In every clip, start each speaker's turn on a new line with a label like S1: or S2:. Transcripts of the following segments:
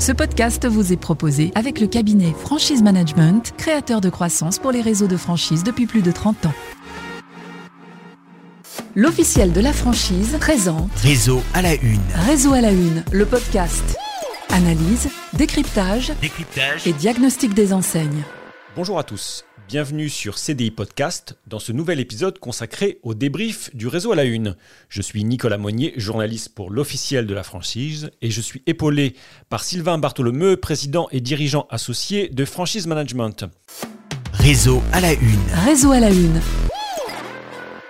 S1: Ce podcast vous est proposé avec le cabinet Franchise Management, créateur de croissance pour les réseaux de franchise depuis plus de 30 ans. L'officiel de la franchise présente
S2: Réseau à la une.
S1: Réseau à la une, le podcast. Analyse, décryptage
S2: Décryptage.
S1: et diagnostic des enseignes.
S3: Bonjour à tous, bienvenue sur CDI Podcast dans ce nouvel épisode consacré au débrief du réseau à la une. Je suis Nicolas Monnier, journaliste pour l'officiel de la franchise et je suis épaulé par Sylvain Bartholomeu, président et dirigeant associé de Franchise Management.
S2: Réseau à la une.
S1: Réseau à la une,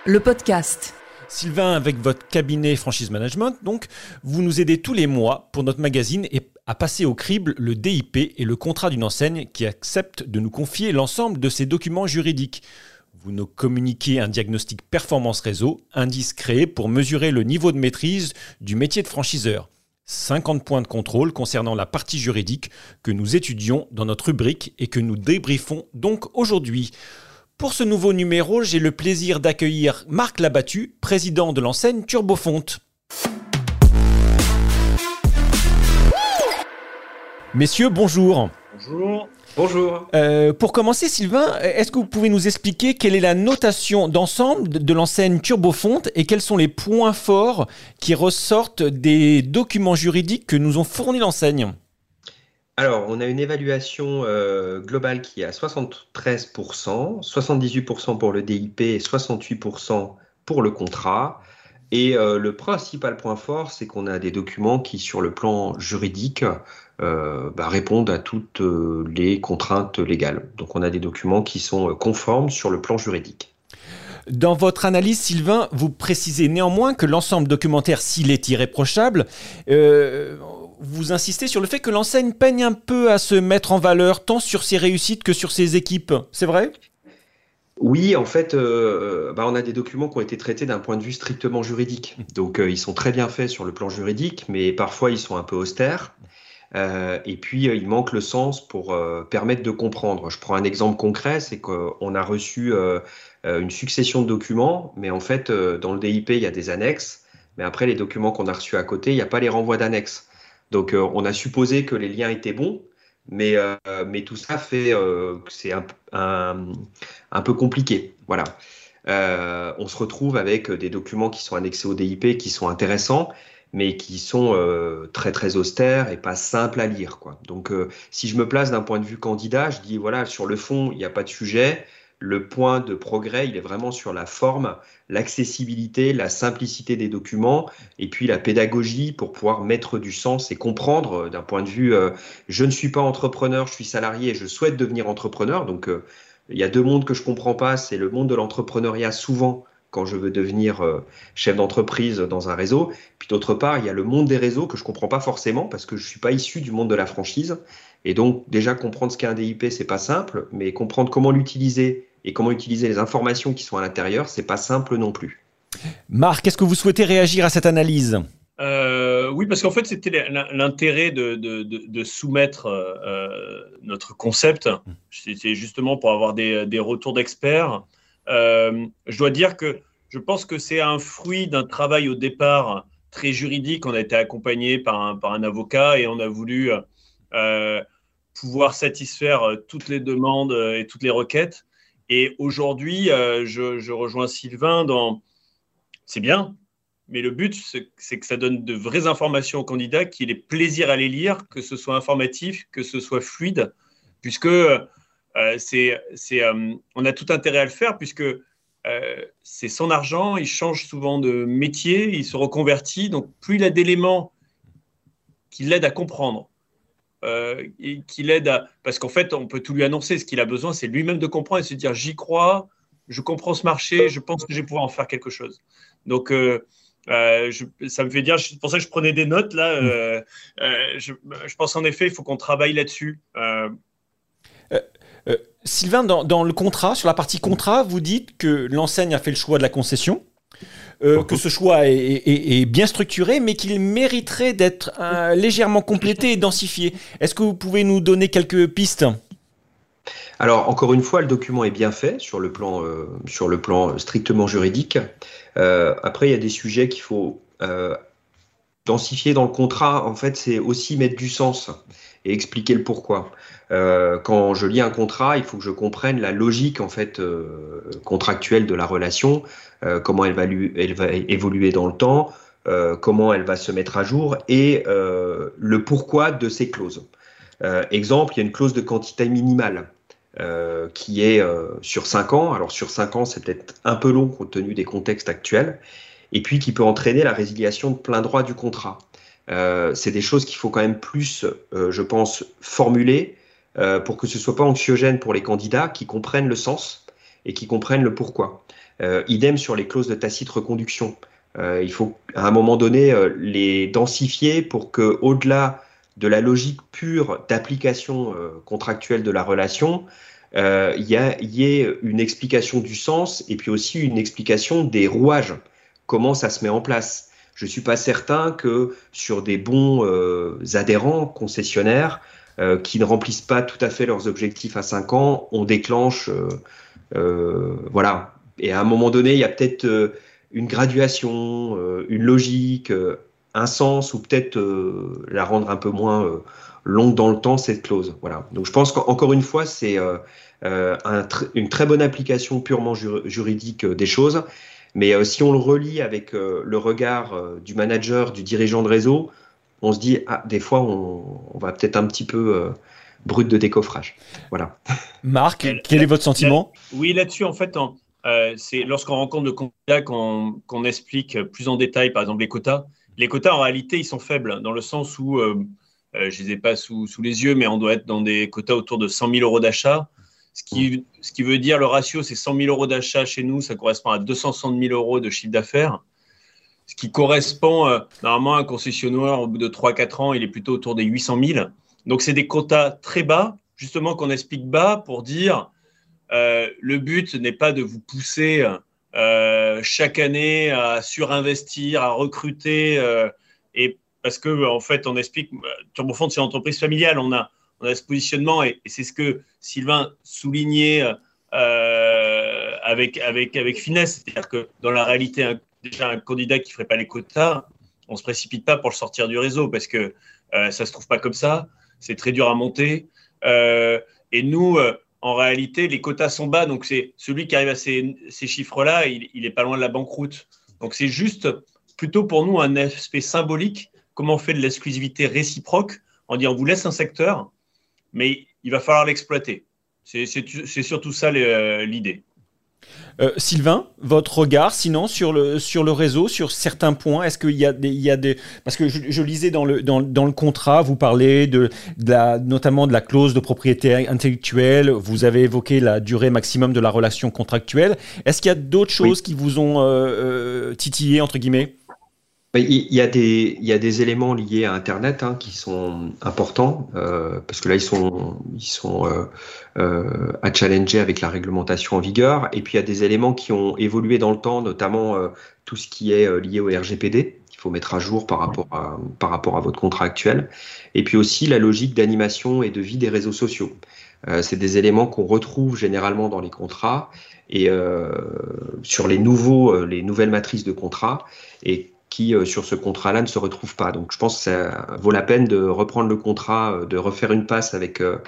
S1: le podcast.
S3: Sylvain, avec votre cabinet Franchise Management, donc, vous nous aidez tous les mois pour notre magazine et à passer au crible le DIP et le contrat d'une enseigne qui accepte de nous confier l'ensemble de ses documents juridiques. Vous nous communiquez un diagnostic performance réseau, indice créé pour mesurer le niveau de maîtrise du métier de franchiseur. 50 points de contrôle concernant la partie juridique que nous étudions dans notre rubrique et que nous débriefons donc aujourd'hui. Pour ce nouveau numéro, j'ai le plaisir d'accueillir Marc Labattu, président de l'enseigne Turbofonte. Messieurs, bonjour.
S4: Bonjour. Bonjour.
S3: Euh, pour commencer, Sylvain, est-ce que vous pouvez nous expliquer quelle est la notation d'ensemble de, l'enseigne Turbofonte et quels sont les points forts qui ressortent des documents juridiques que nous ont fournis l'enseigne?
S4: Alors, on a une évaluation euh, globale qui est à 73%, 78% pour le DIP et 68% pour le contrat. Et euh, le principal point fort, c'est qu'on a des documents qui, sur le plan juridique, euh, bah, répondent à toutes euh, les contraintes légales. Donc, on a des documents qui sont euh, conformes sur le plan juridique.
S3: Dans votre analyse, Sylvain, vous précisez néanmoins que l'ensemble documentaire, s'il est irréprochable, euh, vous insistez sur le fait que l'enseigne peigne un peu à se mettre en valeur, tant sur ses réussites que sur ses équipes. C'est vrai?
S4: Oui, en fait, euh, bah, on a des documents qui ont été traités d'un point de vue strictement juridique. Donc, euh, ils sont très bien faits sur le plan juridique, mais parfois ils sont un peu austères. Euh, et puis, euh, il manque le sens pour euh, permettre de comprendre. Je prends un exemple concret, c'est qu'on a reçu une succession de documents, mais en fait, dans le DIP, il y a des annexes, mais après, les documents qu'on a reçus à côté, il n'y a pas les renvois d'annexes. Donc, on a supposé que les liens étaient bons, mais, tout ça fait que c'est un, peu compliqué. Voilà. On se retrouve avec des documents qui sont annexés au DIP, qui sont intéressants, mais qui sont euh, très très austères et pas simples à lire. Quoi. Donc, euh, si je me place d'un point de vue candidat, je dis voilà, sur le fond, il n'y a pas de sujet. Le point de progrès, il est vraiment sur la forme, l'accessibilité, la simplicité des documents, et puis la pédagogie pour pouvoir mettre du sens et comprendre euh, d'un point de vue, euh, je ne suis pas entrepreneur, je suis salarié et je souhaite devenir entrepreneur. Donc, euh, il y a deux mondes que je comprends pas, c'est le monde de l'entrepreneuriat souvent quand je veux devenir euh, chef d'entreprise dans un réseau. Puis d'autre part, il y a le monde des réseaux que je comprends pas forcément parce que je suis pas issu du monde de la franchise. Et donc déjà comprendre ce qu'est un DIP, c'est pas simple, mais comprendre comment l'utiliser et comment utiliser les informations qui sont à l'intérieur, c'est pas simple non plus.
S3: Marc, est-ce que vous souhaitez réagir à cette analyse?
S5: Euh, oui, parce qu'en fait, c'était l'in- l'intérêt de, de- de- de soumettre euh, euh, notre concept. C'était justement pour avoir des, des retours d'experts. Euh, je dois dire que je pense que c'est un fruit d'un travail au départ très juridique. On a été accompagné par un, par un avocat et on a voulu euh, pouvoir satisfaire euh, toutes les demandes et toutes les requêtes. Et aujourd'hui, je, je rejoins Sylvain dans... C'est bien, mais le but, c'est que ça donne de vraies informations aux candidats, qu'il ait plaisir à les lire, que ce soit informatif, que ce soit fluide, puisque c'est, euh, on a tout intérêt à le faire, puisque euh, c'est son argent, il change souvent de métier, il se reconvertit, donc plus il a d'éléments qui l'aident à comprendre, euh, qui l'aident à... Parce qu'en fait, on peut tout lui annoncer, ce qu'il a besoin, c'est lui-même de comprendre et se dire, j'y crois, je comprends ce marché, je pense que je vais pouvoir en faire quelque chose. Donc, euh, euh, ça me fait dire, c'est pour ça que je prenais des notes là. euh, euh, je, je pense en effet, il faut qu'on travaille là-dessus. Euh,
S3: Sylvain, dans, dans le contrat, sur la partie contrat, vous dites que l'enseigne a fait le choix de la concession, euh, que ce choix est, est- est bien structuré, mais qu'il mériterait d'être euh, légèrement complété et densifié. Est-ce que vous pouvez nous donner quelques pistes?
S4: Alors, encore une fois, le document est bien fait sur le plan, euh, sur le plan strictement juridique. Euh, après, il y a des sujets qu'il faut euh, densifier dans le contrat, en fait, c'est aussi mettre du sens et expliquer le pourquoi. Euh, quand je lis un contrat, il faut que je comprenne la logique en fait euh, contractuelle de la relation, euh, comment elle va, elle va, évoluer dans le temps, comment elle va se mettre à jour et le pourquoi de ces clauses. exemple, il y a une clause de quantité minimale. qui est sur 5 ans. Alors sur 5 ans, c'est peut-être un peu long compte tenu des contextes actuels, et puis qui peut entraîner la résiliation de plein droit du contrat. c'est des choses qu'il faut quand même plus, je pense, formuler euh, pour que ce soit pas anxiogène pour les candidats qui comprennent le sens et qui comprennent le pourquoi. Euh, idem sur les clauses de tacite reconduction. Euh, il faut à un moment donné les densifier pour que, au-delà de la logique pure d'application contractuelle de la relation, il y, y, ait une explication du sens et puis aussi une explication des rouages, comment ça se met en place. Je ne suis pas certain que sur des bons adhérents concessionnaires, euh, qui ne remplissent pas tout à fait leurs objectifs à 5 ans, on déclenche, euh, euh, voilà. Et à un moment donné, il y a peut-être une graduation, une logique, un sens, ou peut-être la rendre un peu moins longue dans le temps, cette clause. Voilà. Donc je pense qu'encore une fois, c'est une très bonne application purement juridique des choses. Mais si on le relie avec le regard du manager, du dirigeant de réseau, on se dit, ah, des fois, on, va peut-être un petit peu euh, brut de décoffrage. Voilà.
S3: Marc, quel est votre sentiment?
S5: Oui, là-dessus, en fait, euh, c'est lorsqu'on rencontre de candidats qu'on explique plus en détail, par exemple, les quotas. Les quotas, en réalité, ils sont faibles, dans le sens où, euh, je ne les ai pas sous, sous, les yeux, mais on doit être dans des quotas autour de 100 000 euros d'achat. Ce qui, ce qui veut dire, le ratio, c'est 100 000 euros d'achat chez nous, ça correspond à 260 000 euros de chiffre d'affaires ce qui correspond euh, normalement à un concessionnaire au bout de 3-4 ans, il est plutôt autour des 800 000. Donc c'est des quotas très bas, justement qu'on explique bas pour dire euh, le but n'est pas de vous pousser euh, chaque année à surinvestir, à recruter, et parce que en fait on explique TurboFond c'est une entreprise familiale, on a on a ce positionnement et, c'est ce que Sylvain soulignait avec avec avec finesse, c'est-à-dire que dans la réalité déjà un candidat qui ne ferait pas les quotas, on ne se précipite pas pour le sortir du réseau parce que euh, ça ne se trouve pas comme ça. C'est très dur à monter. Euh, et nous, euh, en réalité, les quotas sont bas. Donc, c'est celui qui arrive à ces, chiffres-là, il n'est pas loin de la banqueroute. Donc, c'est juste plutôt pour nous un aspect symbolique. Comment on fait de l'exclusivité réciproque On dit on vous laisse un secteur, mais il va falloir l'exploiter. C'est surtout ça l'idée.
S3: Euh, Sylvain, votre regard, sinon, sur le, sur le réseau, sur certains points, est-ce qu'il y, a des, il y a des... Parce que je, lisais dans le, dans, dans, le contrat, vous parlez de, la, notamment de la clause de propriété intellectuelle, vous avez évoqué la durée maximum de la relation contractuelle. Est-ce qu'il y a d'autres choses qui vous ont euh, euh, titillé, entre guillemets?
S4: Il y, a des, il y a des éléments liés à Internet hein, qui sont importants, euh, parce que là, ils sont, ils sont euh, euh, à challenger avec la réglementation en vigueur. Et puis, il y a des éléments qui ont évolué dans le temps, notamment euh, tout ce qui est euh, lié au RGPD, qu'il faut mettre à jour par rapport à, par rapport à votre contrat actuel. Et puis aussi la logique d'animation et de vie des réseaux sociaux. Euh, c'est des éléments qu'on retrouve généralement dans les contrats et sur les, nouveaux, les nouvelles matrices de contrats. Et qui, euh, sur ce contrat-là, ne se retrouvent pas. Donc, je pense que ça vaut la peine de reprendre le contrat, euh, de refaire une passe avec, euh,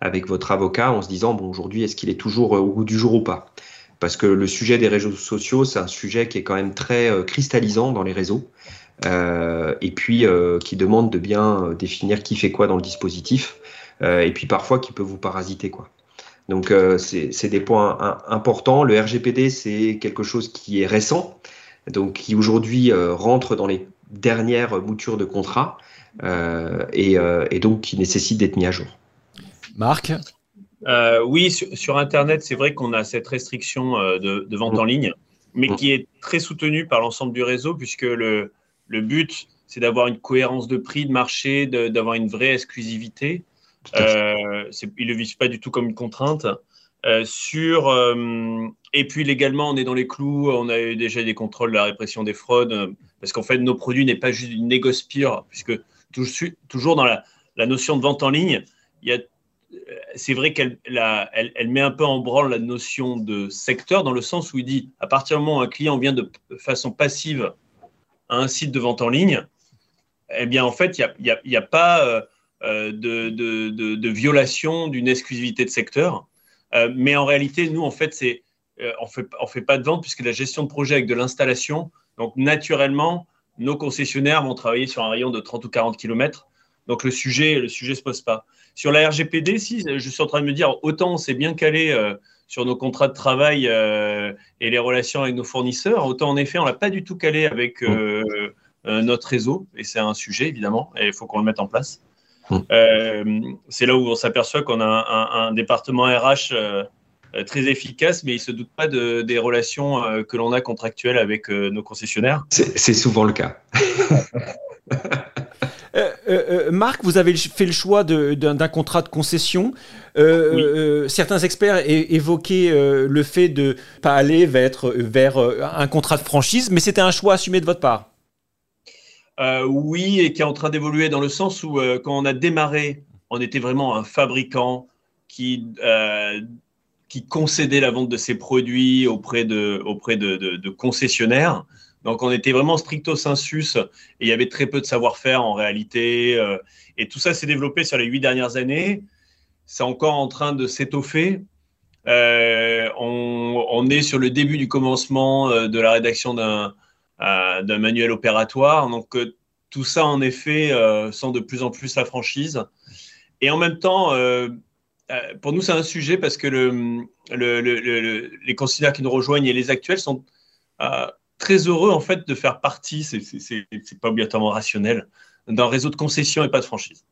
S4: avec votre avocat en se disant, bon, aujourd'hui, est-ce qu'il est toujours au goût du jour ou pas? Parce que le sujet des réseaux sociaux, c'est un sujet qui est quand même très cristallisant dans les réseaux. et puis qui demande de bien définir qui fait quoi dans le dispositif, et puis parfois qui peut vous parasiter quoi. Donc c'est des points importants. Le RGPD c'est quelque chose qui est récent, donc qui aujourd'hui euh, rentre dans les dernières moutures de contrat euh, euh, et, donc qui nécessite d'être mis à jour.
S3: Marc?
S5: Oui, sur, Internet, c'est vrai qu'on a cette restriction de, vente en mm. ligne, mais mm. qui est très soutenue par l'ensemble du réseau, puisque le, le but, c'est d'avoir une cohérence de prix de marché, d'avoir une vraie exclusivité. Euh, il ne le vise pas du tout comme une contrainte. Euh, euh, et puis légalement, on est dans les clous, on a eu déjà des contrôles de la répression des fraudes, euh, parce qu'en fait, nos produits n'est pas juste une négoce puisque toujours dans la, notion de vente en ligne, c'est vrai qu'elle elle, elle, met un peu en branle la notion de secteur, dans le sens où il dit, à partir du moment où un client vient de façon passive à un site de vente en ligne, eh bien, en fait, il n'y a, pas de, violation d'une exclusivité de secteur. Mais en réalité, nous, en fait, c'est on ne fait, on fait pas de vente puisque la gestion de projet avec de l'installation, donc naturellement, nos concessionnaires vont travailler sur un rayon de 30 ou 40 km. Donc le sujet le sujet se pose pas. Sur la RGPD, si je suis en train de me dire autant on s'est bien calé euh, sur nos contrats de travail euh, et les relations avec nos fournisseurs, autant en effet on l'a pas du tout calé avec euh, notre réseau et c'est un sujet évidemment et il faut qu'on le mette en place. C'est là où on s'aperçoit qu'on a un, un, département RH très efficace, mais il ne se doute pas de, des relations que l'on a contractuelles avec nos concessionnaires.
S4: C'est souvent le cas.
S3: Euh, euh, euh, Marc, vous avez fait le choix d'un contrat de concession. certains experts évoquaient le fait de pas aller vers, vers un contrat de franchise, mais c'était un choix assumé de votre part.
S5: Oui, et qui est en train d'évoluer dans le sens où quand on a démarré, on était vraiment un fabricant qui, qui concédait la vente de ses produits auprès de, auprès de concessionnaires. Donc on était vraiment stricto sensus et il y avait très peu de savoir-faire en réalité. Euh, et tout ça s'est développé sur les huit dernières années. C'est encore en train de s'étoffer. Euh, on, est sur le début du commencement euh, de la rédaction d'un manuel opératoire. Donc tout ça, en effet, sent de plus en plus la franchise. Et en même temps, pour nous, c'est un sujet parce que les conciliaires qui nous rejoignent et les actuels sont très heureux en fait de faire partie, c'est pas obligatoirement rationnel, d'un réseau de concessions et pas de franchise.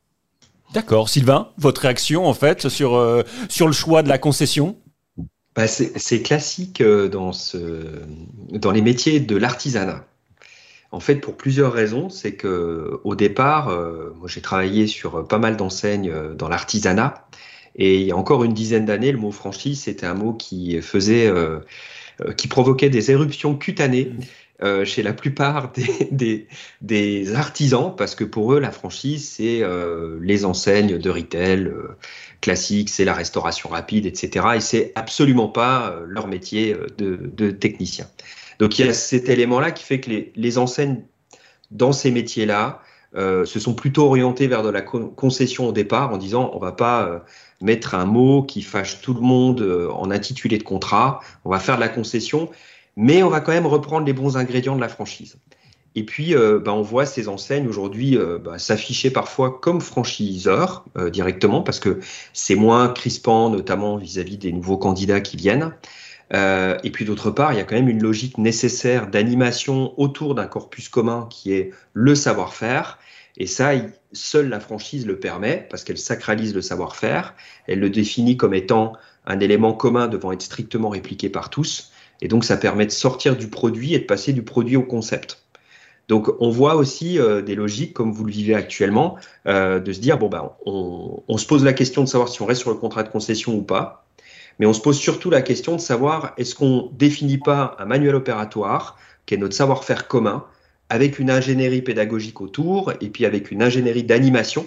S3: D'accord. Sylvain, votre réaction en fait sur, euh, sur le choix de la concession?
S4: Bah, C'est classique euh, dans, ce, dans les métiers de l'artisanat. En fait, pour plusieurs raisons, c'est que au départ, euh, moi j'ai travaillé sur pas mal d'enseignes dans l'artisanat, et il y a encore une dizaine d'années, le mot franchise, c'était un mot qui faisait euh, qui provoquait des éruptions cutanées. Euh, chez la plupart des, des, artisans, parce que pour eux, la franchise, c'est euh, les enseignes de retail classiques, c'est la restauration rapide, etc. Et c'est absolument pas leur métier de, de, technicien. Donc il y a cet élément-là qui fait que les, enseignes dans ces métiers-là se sont plutôt orientées vers de la concession au départ en disant on va pas mettre un mot qui fâche tout le monde euh, en intitulé de contrat, on va faire de la concession, mais on va quand même reprendre les bons ingrédients de la franchise. Et puis, euh, bah, on voit ces enseignes aujourd'hui euh, bah, s'afficher parfois comme franchiseurs directement, parce que c'est moins crispant, notamment vis-à-vis des nouveaux candidats qui viennent. et puis d'autre part, il y a quand même une logique nécessaire d'animation autour d'un corpus commun qui est le savoir-faire. Et ça, seule la franchise le permet parce qu'elle sacralise le savoir-faire, elle le définit comme étant un élément commun devant être strictement répliqué par tous, et donc ça permet de sortir du produit et de passer du produit au concept. Donc on voit aussi euh, des logiques, comme vous le vivez actuellement, euh, de se dire, bon, ben, on, on, se pose la question de savoir si on reste sur le contrat de concession ou pas, mais on se pose surtout la question de savoir, est-ce qu'on définit pas un manuel opératoire, qui est notre savoir-faire commun, avec une ingénierie pédagogique autour et puis avec une ingénierie d'animation,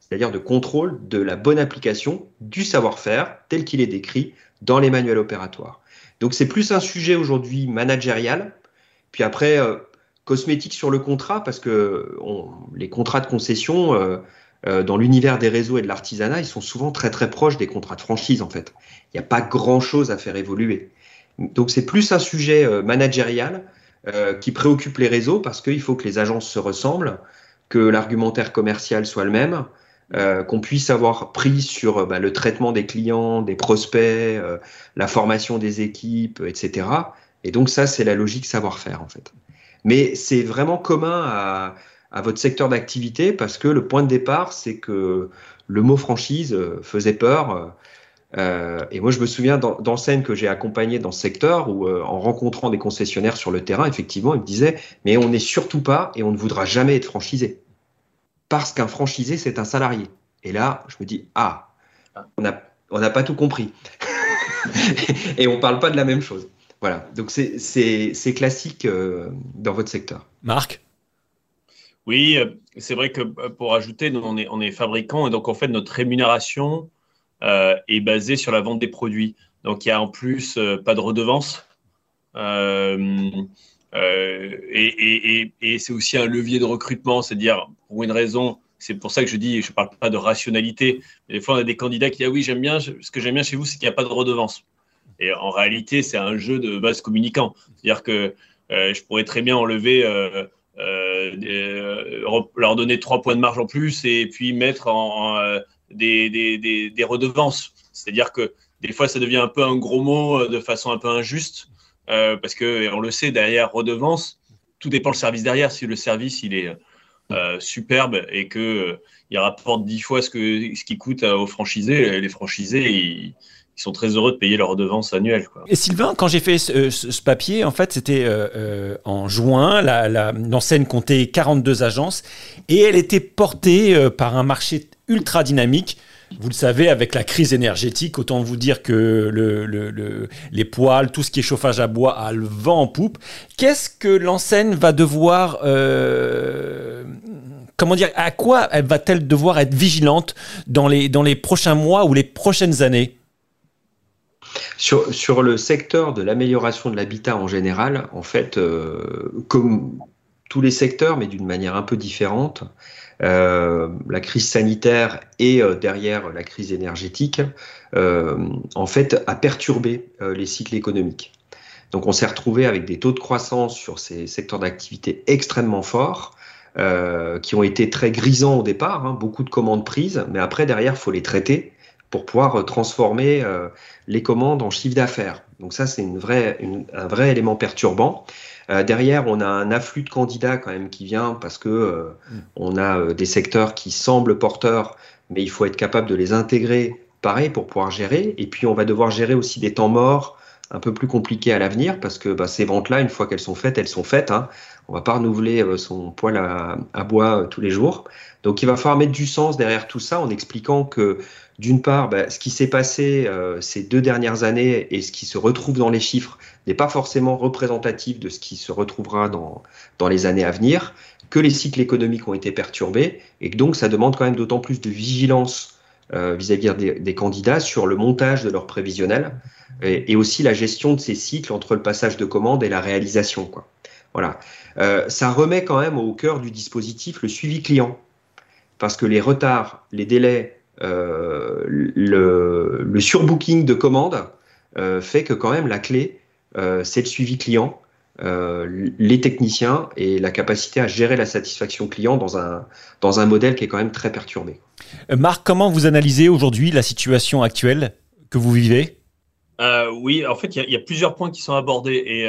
S4: c'est-à-dire de contrôle de la bonne application du savoir-faire tel qu'il est décrit dans les manuels opératoires. Donc c'est plus un sujet aujourd'hui managérial, puis après euh, cosmétique sur le contrat, parce que les contrats de concession euh, euh, dans l'univers des réseaux et de l'artisanat, ils sont souvent très très proches des contrats de franchise en fait. Il n'y a pas grand-chose à faire évoluer. Donc c'est plus un sujet managérial euh, qui préoccupe les réseaux parce qu'il faut que les agences se ressemblent, que l'argumentaire commercial soit le même, euh, qu'on puisse avoir pris sur euh, bah, le traitement des clients, des prospects, la formation des équipes, etc. Et donc ça, c'est la logique savoir-faire en fait. Mais c'est vraiment commun à, votre secteur d'activité parce que le point de départ, c'est que le mot franchise faisait peur. Euh, et moi, je me souviens d'enseignes que j'ai accompagnées dans ce secteur où, euh, en rencontrant des concessionnaires sur le terrain, effectivement, ils me disaient Mais on n'est surtout pas et on ne voudra jamais être franchisé. Parce qu'un franchisé, c'est un salarié. Et là, je me dis Ah, on n'a pas tout compris. et on ne parle pas de la même chose. Voilà. Donc, c'est classique euh, dans votre secteur.
S3: Marc?
S5: Oui, c'est vrai que pour ajouter, nous, on est, on est fabricant et donc, en fait, notre rémunération euh, est basé sur la vente des produits. Donc il y a en plus euh, pas de redevance. Euh, et, et c'est aussi un levier de recrutement, c'est-à-dire pour une raison c'est pour ça que je dis, je ne parle pas de rationalité. Mais des fois, on a des candidats qui disent ah oui, j'aime bien, ce que j'aime bien chez vous, c'est qu'il n'y a pas de redevance. Et en réalité, c'est un jeu de base communicant. C'est-à-dire que euh, je pourrais très bien enlever, euh, euh, leur donner trois points de marge en plus et puis mettre en, des, redevances. C'est-à-dire que des fois, ça devient un peu un gros mot de façon un peu injuste parce que, on le sait, derrière redevance, tout dépend le service derrière. Si le service, il est superbe et que euh, il rapporte dix fois ce, que, ce qui coûte aux franchisés. Les franchisés, ils, sont très heureux de payer leur redevance annuelle.
S3: Et Sylvain, quand j'ai fait ce, papier, en fait, c'était euh, en juin. L'enseigne la, comptait 42 agences et elle était portée par un marché ultra dynamique vous le savez, avec la crise énergétique, autant vous dire que le, les poêles, tout ce qui est chauffage à bois a le vent en poupe. Qu'est-ce que l'enseigne va devoir... Euh, comment dire À quoi va-t-elle devoir être vigilante dans les, dans les prochains mois ou les prochaines années?
S4: Sur, le secteur de l'amélioration de l'habitat en général, en fait, euh, comme tous les secteurs, mais d'une manière un peu différente, euh, la crise sanitaire et euh, derrière la crise énergétique, en fait, a perturbé les cycles économiques. Donc on s'est retrouvé avec des taux de croissance sur ces secteurs d'activité extrêmement forts, qui ont été très grisants au départ, hein, beaucoup de commandes prises, mais après derrière, il faut les traiter pour pouvoir transformer les commandes en chiffre d'affaires. Donc ça, c'est une un vrai élément perturbant. Euh, derrière, on a un afflux de candidats quand même qui vient parce que euh, on a euh, des secteurs qui semblent porteurs, mais il faut être capable de les intégrer, pareil, pour pouvoir gérer. Et puis, on va devoir gérer aussi des temps morts un peu plus compliqués à l'avenir parce que bah, ces ventes-là, une fois qu'elles sont faites, elles sont faites. Hein. On va pas renouveler son poêle à, bois tous les jours. Donc, il va falloir mettre du sens derrière tout ça en expliquant que d'une part, bah, ce qui s'est passé ces deux dernières années et ce qui se retrouve dans les chiffres, n'est pas forcément représentatif de ce qui se retrouvera dans, dans les années à venir, que les cycles économiques ont été perturbés, et que donc ça demande quand même d'autant plus de vigilance euh, vis-à-vis des, candidats sur le montage de leur prévisionnel, et, aussi la gestion de ces cycles entre le passage de commande et la réalisation. Quoi. Voilà. Euh, ça remet quand même au cœur du dispositif le suivi client, parce que les retards, les délais, euh, le, le, surbooking de commandes fait que quand même la clé, euh, c'est le suivi client, euh, les techniciens et la capacité à gérer la satisfaction client dans un, dans un modèle qui est quand même très perturbé.
S3: Euh, Marc, comment vous analysez aujourd'hui la situation actuelle que vous vivez?
S5: Oui, en fait, il y, a plusieurs points qui sont abordés. Et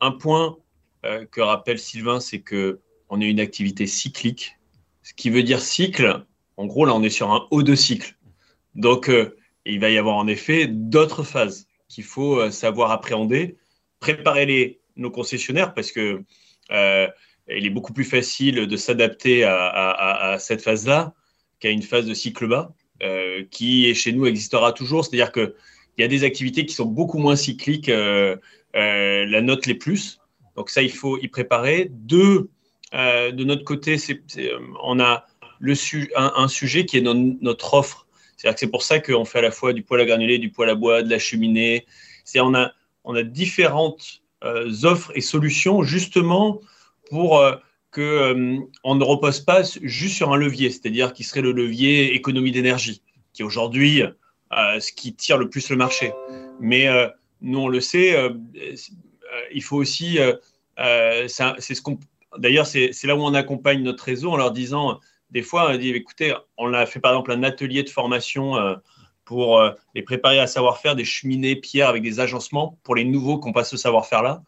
S5: un point que rappelle Sylvain, c'est qu'on est une activité cyclique. Ce qui veut dire cycle, en gros, là, on est sur un haut de cycle. Donc, il va y avoir en effet d'autres phases qu'il faut euh, savoir appréhender, préparer les, nos concessionnaires parce que euh, il est beaucoup plus facile de s'adapter à, cette phase-là qu'à une phase de cycle bas euh, qui chez nous existera toujours. C'est-à-dire qu'il y a des activités qui sont beaucoup moins cycliques, la note les plus. Donc ça, il faut y préparer. De notre côté, on a le un, sujet qui est notre offre c'est pour ça qu'on fait à la fois du poêle à granulés, du poêle à bois, de la cheminée. C'est on a, on a différentes euh, offres et solutions justement pour euh, que euh, on ne repose pas juste sur un levier, c'est-à-dire qui serait le levier économie d'énergie, qui est aujourd'hui ce qui tire le plus le marché. Mais nous, on le sait, il faut aussi, c'est ce d'ailleurs, c'est là où on accompagne notre réseau en leur disant des fois, on dit, écoutez, on a fait par exemple un atelier de formation euh, pour euh, les préparer à savoir-faire des cheminées pierres avec des agencements pour les nouveaux qui n'ont pas ce savoir-faire-là.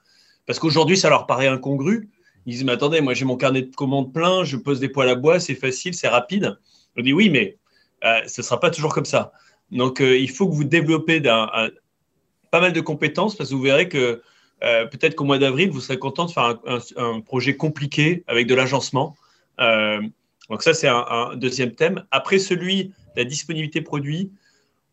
S5: Parce qu'aujourd'hui, ça leur paraît incongru. Ils disent, mais attendez, moi j'ai mon carnet de commandes plein, je pose des poils à bois, c'est facile, c'est rapide. On dit, oui, mais euh, ce ne sera pas toujours comme ça. Donc, il faut que vous développez pas mal de compétences parce que vous verrez que peut-être qu'au mois d'avril, vous serez content de faire un, un, projet compliqué avec de l'agencement. Donc ça, c'est un, deuxième thème. Après celui de la disponibilité produit,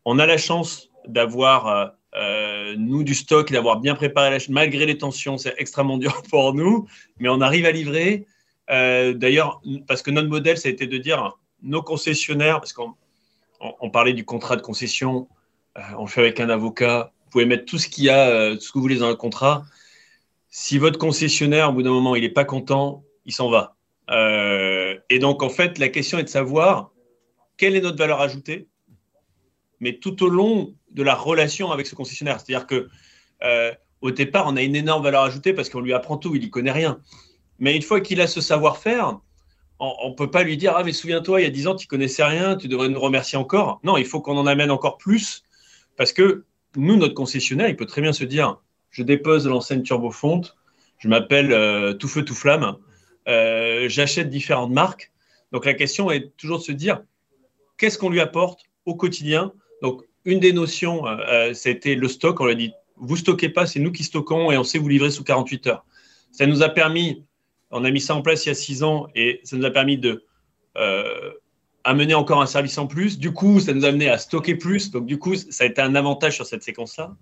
S5: on a la chance d'avoir, euh, euh, nous, du stock, d'avoir bien préparé la chaîne. Malgré les tensions, c'est extrêmement dur pour nous, mais on arrive à livrer. Euh, d'ailleurs, parce que notre modèle, ça a été de dire, nos concessionnaires, parce qu'on on, parlait du contrat de concession, on le fait avec un avocat, vous pouvez mettre tout ce qu'il y a, tout ce que vous voulez dans le contrat. si votre concessionnaire, au bout d'un moment, il n'est pas content, il s'en va. Euh, et donc, en fait, la question est de savoir quelle est notre valeur ajoutée, mais tout au long de la relation avec ce concessionnaire. C'est-à-dire que euh, au départ, on a une énorme valeur ajoutée parce qu'on lui apprend tout, il n'y connaît rien. Mais une fois qu'il a ce savoir-faire, on ne peut pas lui dire Ah, mais souviens-toi, il y a 10 ans, tu connaissais rien, tu devrais nous remercier encore. Non, il faut qu'on en amène encore plus parce que nous, notre concessionnaire, il peut très bien se dire Je dépose l'enseigne Turbofonte, je m'appelle euh, Tout Feu, Tout Flamme, euh, j'achète différentes marques. Donc la question est toujours de se dire Qu'est-ce qu'on lui apporte au quotidien? Donc, une des notions, euh, c'était le stock. On lui a dit Vous stockez pas, c'est nous qui stockons et on sait vous livrer sous 48 heures. Ça nous a permis on a mis ça en place il y a six ans et ça nous a permis de euh, amener encore un service en plus. Du coup, ça nous a amené à stocker plus. Donc, du coup, ça a été un avantage sur cette séquence-là.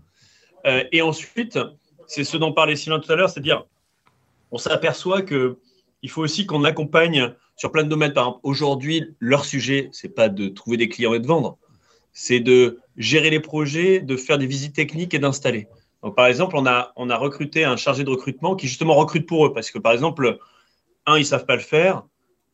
S5: Euh, et ensuite, c'est ce dont parlait Sylvain tout à l'heure, c'est-à-dire, on s'aperçoit que il faut aussi qu'on accompagne sur plein de domaines. Par exemple, aujourd'hui, leur sujet, c'est pas de trouver des clients et de vendre, c'est de gérer les projets, de faire des visites techniques et d'installer. Donc, par exemple, on a, recruté un chargé de recrutement qui justement recrute pour eux parce que, par exemple, un, ils ne savent pas le faire.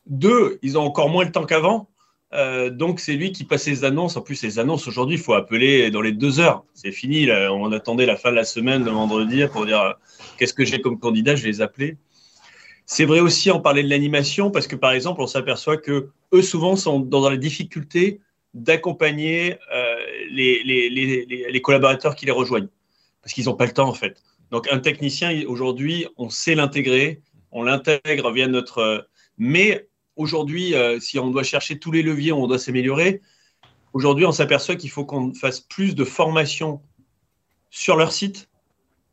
S5: Deux, ils ont encore moins le temps qu'avant. Euh, donc, c'est lui qui passe les annonces. En plus, les annonces, aujourd'hui, il faut appeler dans les deux heures. C'est fini. On attendait la fin de la semaine, le vendredi, pour dire euh, qu'est-ce que j'ai comme candidat, je vais les appeler. C'est vrai aussi en parler de l'animation parce que, par exemple, on s'aperçoit que eux, souvent, sont dans la difficulté d'accompagner euh, les, les, les, les collaborateurs qui les rejoignent. Parce qu'ils n'ont pas le temps en fait. Donc un technicien, aujourd'hui, on sait l'intégrer, on l'intègre via notre... Euh, mais aujourd'hui, euh, si on doit chercher tous les leviers, on doit s'améliorer, aujourd'hui, on s'aperçoit qu'il faut qu'on fasse plus de formation sur leur site,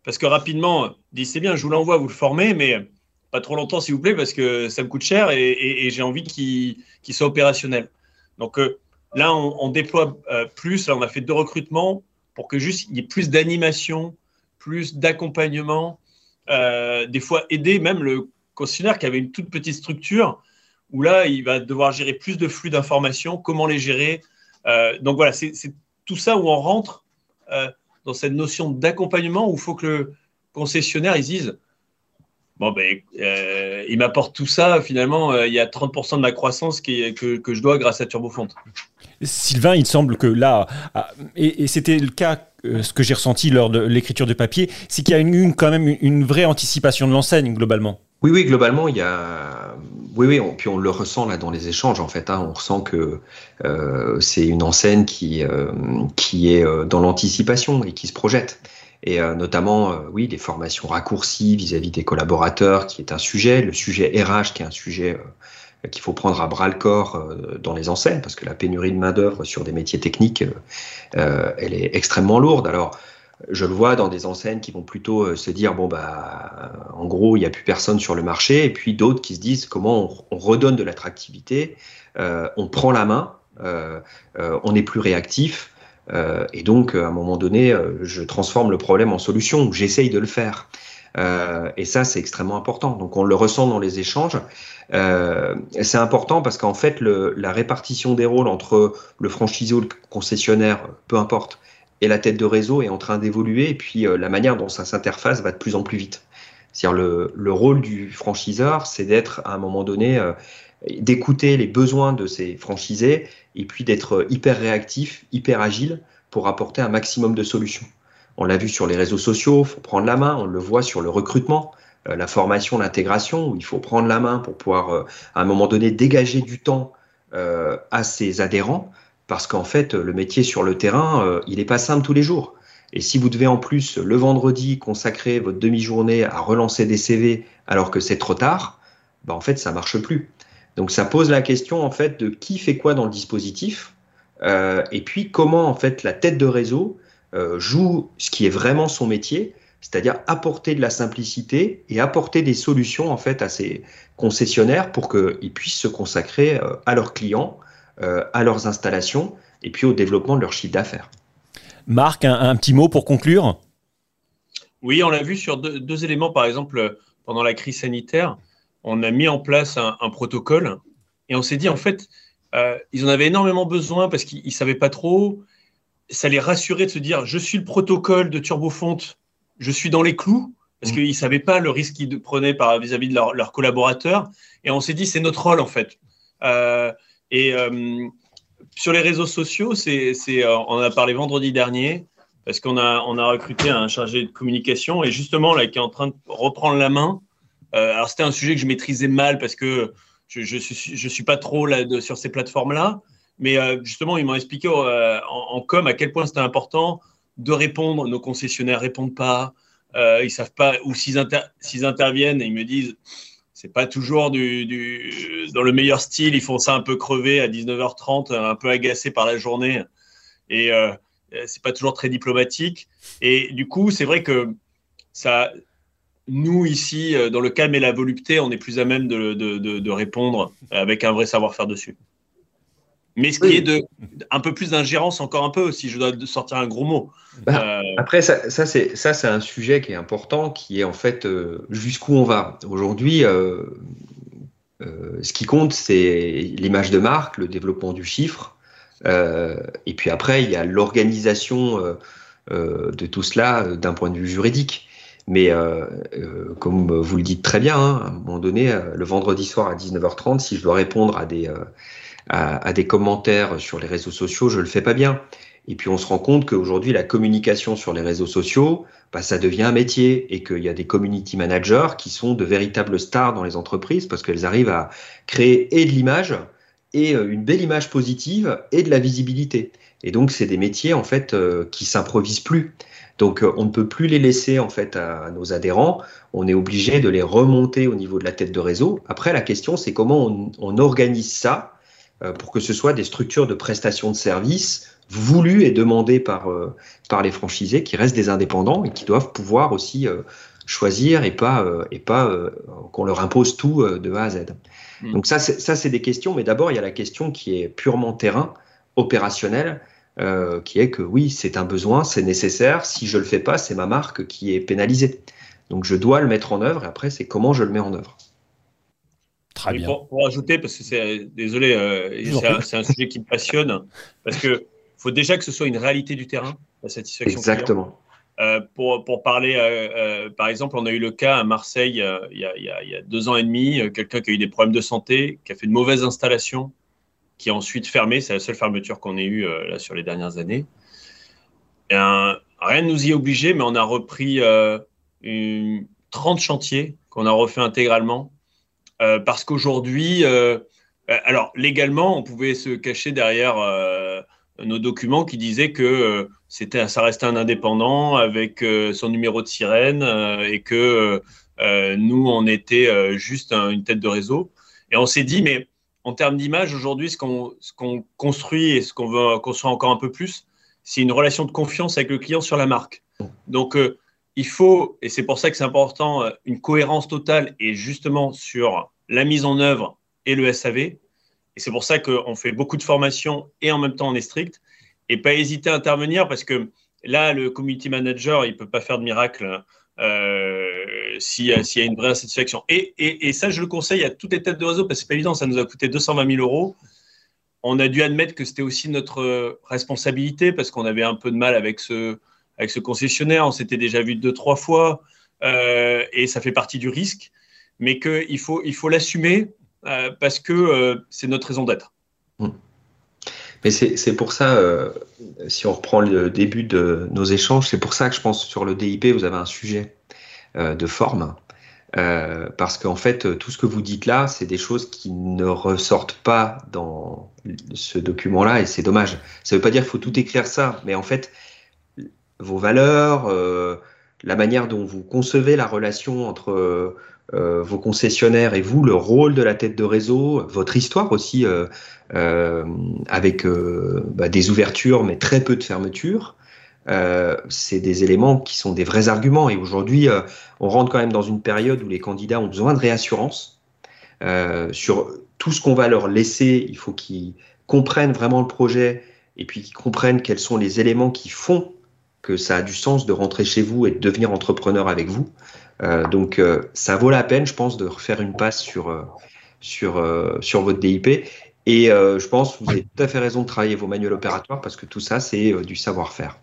S5: parce que rapidement, dit c'est bien, je vous l'envoie, vous le formez, mais pas trop longtemps s'il vous plaît, parce que ça me coûte cher et, j'ai envie qu'il soit opérationnel. Donc euh, là, on, déploie plus, là, on a fait deux recrutements, pour que juste il y ait plus d'animation, plus d'accompagnement, euh, des fois aider même le concessionnaire qui avait une toute petite structure, où là, il va devoir gérer plus de flux d'informations, comment les gérer. Euh, donc voilà, c'est tout ça où on rentre euh, dans cette notion d'accompagnement où il faut que le concessionnaire il dise bon ben il m'apporte tout ça finalement il y a 30% de ma croissance qui, que, que, je dois grâce à Turbofonte.
S3: Sylvain, il semble que là, ah, et, c'était le cas, euh, ce que j'ai ressenti lors de l'écriture de papier, c'est qu'il y a une, quand même une, vraie anticipation de l'enseigne globalement.
S4: Oui, oui, globalement, il y a. Oui, oui, on, puis on le ressent là dans les échanges en fait. Hein. on ressent que euh, c'est une enseigne qui, euh, qui est dans l'anticipation et qui se projette. Et notamment, oui, les formations raccourcies vis-à-vis -vis des collaborateurs, qui est un sujet, le sujet RH, qui est un sujet qu'il faut prendre à bras le corps euh, dans les enseignes, parce que la pénurie de main-d'œuvre sur des métiers techniques, euh, elle est extrêmement lourde. Alors, je le vois dans des enseignes qui vont plutôt euh, se dire bon bah en gros il n'y a plus personne sur le marché et puis d'autres qui se disent comment on, redonne de l'attractivité, on prend la main, on est plus réactif et donc à un moment donné je transforme le problème en solution ou j'essaye de le faire. et ça c'est extrêmement important. Donc on le ressent dans les échanges. Euh, c'est important parce qu'en fait, la répartition des rôles entre le franchisé ou le concessionnaire, peu importe, et la tête de réseau est en train d'évoluer et puis euh, la manière dont ça s'interface va de plus en plus vite. C'est-à-dire le, le, rôle du franchiseur, c'est d'être à un moment donné, euh, d'écouter les besoins de ses franchisés et puis d'être hyper réactif, hyper agile pour apporter un maximum de solutions. On l'a vu sur les réseaux sociaux, faut prendre la main, on le voit sur le recrutement. Euh, la formation, l'intégration, où il faut prendre la main pour pouvoir, euh, à un moment donné, dégager du temps euh, à ses adhérents, parce qu'en fait, le métier sur le terrain, il n'est pas simple tous les jours. Et si vous devez en plus, le vendredi, consacrer votre demi-journée à relancer des CV alors que c'est trop tard, bah en fait, ça marche plus. Donc ça pose la question en fait de qui fait quoi dans le dispositif, euh, et puis comment en fait la tête de réseau euh, joue ce qui est vraiment son métier, c'est-à-dire apporter de la simplicité et apporter des solutions en fait à ces concessionnaires pour qu'ils puissent se consacrer euh, à leurs clients, euh, à leurs installations et puis au développement de leur chiffre d'affaires.
S3: Marc, un, petit mot pour conclure?
S5: Oui, on l'a vu sur deux, éléments. Par exemple, pendant la crise sanitaire, on a mis en place un, protocole et on s'est dit en fait, euh, ils en avaient énormément besoin parce qu'ils ne savaient pas trop. Ça les rassurait de se dire je suis le protocole de Turbofonte je suis dans les clous, parce mm. qu'ils ne savaient pas le risque qu'ils prenaient vis-à-vis de leurs collaborateurs. Et on s'est dit, c'est notre rôle en fait. Euh, et euh, sur les réseaux sociaux, c'est, on en a parlé vendredi dernier, parce qu'on a, on a recruté un chargé de communication, et justement, là, qui est en train de reprendre la main. Alors, c'était un sujet que je maîtrisais mal parce que je ne suis, pas trop là, sur ces plateformes-là. Mais justement, ils m'ont expliqué en, en, com à quel point c'était important de répondre. Nos concessionnaires répondent pas. Euh, ils savent pas, ou s'ils, interviennent et ils me disent, c'est pas toujours du, dans le meilleur style, ils font ça un peu crevé à 19h30, un peu agacé par la journée. Et euh, c'est pas toujours très diplomatique. Et du coup, c'est vrai que ça, nous, ici, dans le calme et la volupté, on est plus à même de, de répondre avec un vrai savoir-faire dessus. Mais ce qui est de un peu plus d'ingérence, encore un peu, si je dois sortir un gros mot.
S4: Bah, euh, après, ça, ça c'est un sujet qui est important, qui est en fait euh, jusqu'où on va. Aujourd'hui, euh, ce qui compte, c'est l'image de marque, le développement du chiffre. et puis après, il y a l'organisation de tout cela d'un point de vue juridique. Mais comme vous le dites très bien, hein, à un moment donné, le vendredi soir à 19h30, si je dois répondre à des à, des commentaires sur les réseaux sociaux, je le fais pas bien. Et puis on se rend compte qu'aujourd'hui, la communication sur les réseaux sociaux, bah, ça devient un métier et qu'il y a des community managers qui sont de véritables stars dans les entreprises parce qu'elles arrivent à créer et de l'image et euh, une belle image positive et de la visibilité. Et donc, c'est des métiers en fait euh, qui s'improvisent plus. Donc, euh, on ne peut plus les laisser en fait à, nos adhérents. On est obligé de les remonter au niveau de la tête de réseau. Après, la question, c'est comment on, organise ça pour que ce soit des structures de prestation de services voulues et demandées par, par les franchisés qui restent des indépendants et qui doivent pouvoir aussi choisir et pas, et pas qu'on leur impose tout de A à Z. Hmm. Donc ça, ça c'est des questions, mais d'abord il y a la question qui est purement terrain, opérationnel, qui est que oui, c'est un besoin, c'est nécessaire. Si je le fais pas, c'est ma marque qui est pénalisée. Donc je dois le mettre en œuvre. Et après, c'est comment je le mets en œuvre.
S5: Très bien. Pour, ajouter, parce que c'est désolé, euh, c'est un, sujet qui me passionne, parce que faut déjà que ce soit une réalité du terrain, la satisfaction.
S4: Exactement.
S5: Euh, pour, pour, parler, euh, par exemple, on a eu le cas à Marseille il y, a, deux ans et demi, quelqu'un qui a eu des problèmes de santé, qui a fait une mauvaise installation, qui a ensuite fermé. C'est la seule fermeture qu'on ait eue sur les dernières années. Rien ne nous y est obligé, mais on a repris une, 30 chantiers qu'on a refait intégralement euh, parce qu'aujourd'hui, euh, euh, alors légalement, on pouvait se cacher derrière nos documents qui disaient que c'était, ça restait un indépendant avec son numéro de sirène et que nous, on était juste une tête de réseau. Et on s'est dit, mais en termes d'image, aujourd'hui, ce qu'on construit et ce qu'on veut construire encore un peu plus, c'est une relation de confiance avec le client sur la marque. Donc, il faut, et c'est pour ça que c'est important, une cohérence totale et justement sur la mise en œuvre et le SAV. Et c'est pour ça qu'on fait beaucoup de formations et en même temps on est strict. Et pas hésiter à intervenir parce que là, le community manager, il ne peut pas faire de miracle euh, s'il y, a une vraie insatisfaction. Et, et, ça, je le conseille à toutes les têtes de réseau parce que c'est pas évident, ça nous a coûté 220 000 euros. On a dû admettre que c'était aussi notre responsabilité parce qu'on avait un peu de mal avec ce, avec ce concessionnaire. On s'était déjà vu deux, trois fois euh, et ça fait partie du risque mais qu'il faut il faut l'assumer parce que euh, c'est notre raison d'être. Hmm.
S4: Mais c'est pour ça, euh, si on reprend le début de nos échanges, c'est pour ça que je pense sur le DIP, vous avez un sujet de forme. parce qu'en fait, tout ce que vous dites là, c'est des choses qui ne ressortent pas dans ce document-là, et c'est dommage. Ça ne veut pas dire qu'il faut tout écrire ça, mais en fait, vos valeurs, la manière dont vous concevez la relation entre euh, vos concessionnaires et vous, le rôle de la tête de réseau, votre histoire aussi euh, euh, avec bah, des ouvertures mais très peu de fermetures. c'est des éléments qui sont des vrais arguments. Et aujourd'hui, on rentre quand même dans une période où les candidats ont besoin de réassurance sur tout ce qu'on va leur laisser. Il faut qu'ils comprennent vraiment le projet et puis qu'ils comprennent quels sont les éléments qui font que ça a du sens de rentrer chez vous et de devenir entrepreneur avec vous. Euh, donc euh, ça vaut la peine, je pense, de refaire une passe sur, euh, sur, sur votre DIP. Et je pense que vous avez tout à fait raison de travailler vos manuels opératoires parce que tout ça, c'est du savoir-faire.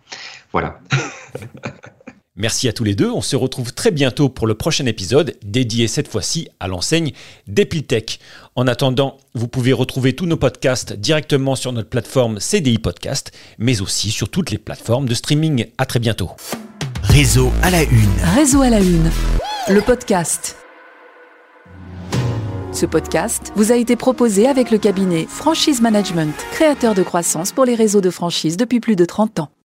S4: Voilà.
S3: Merci à tous les deux. On se retrouve très bientôt pour le prochain épisode dédié cette fois-ci à l'enseigne d'Epiltech. En attendant, vous pouvez retrouver tous nos podcasts directement sur notre plateforme CDI Podcast, mais aussi sur toutes les plateformes de streaming. À très bientôt.
S2: Réseau à la une.
S1: Réseau à la une, le podcast. Ce podcast vous a été proposé avec le cabinet Franchise Management, créateur de croissance pour les réseaux de franchise depuis plus de 30 ans.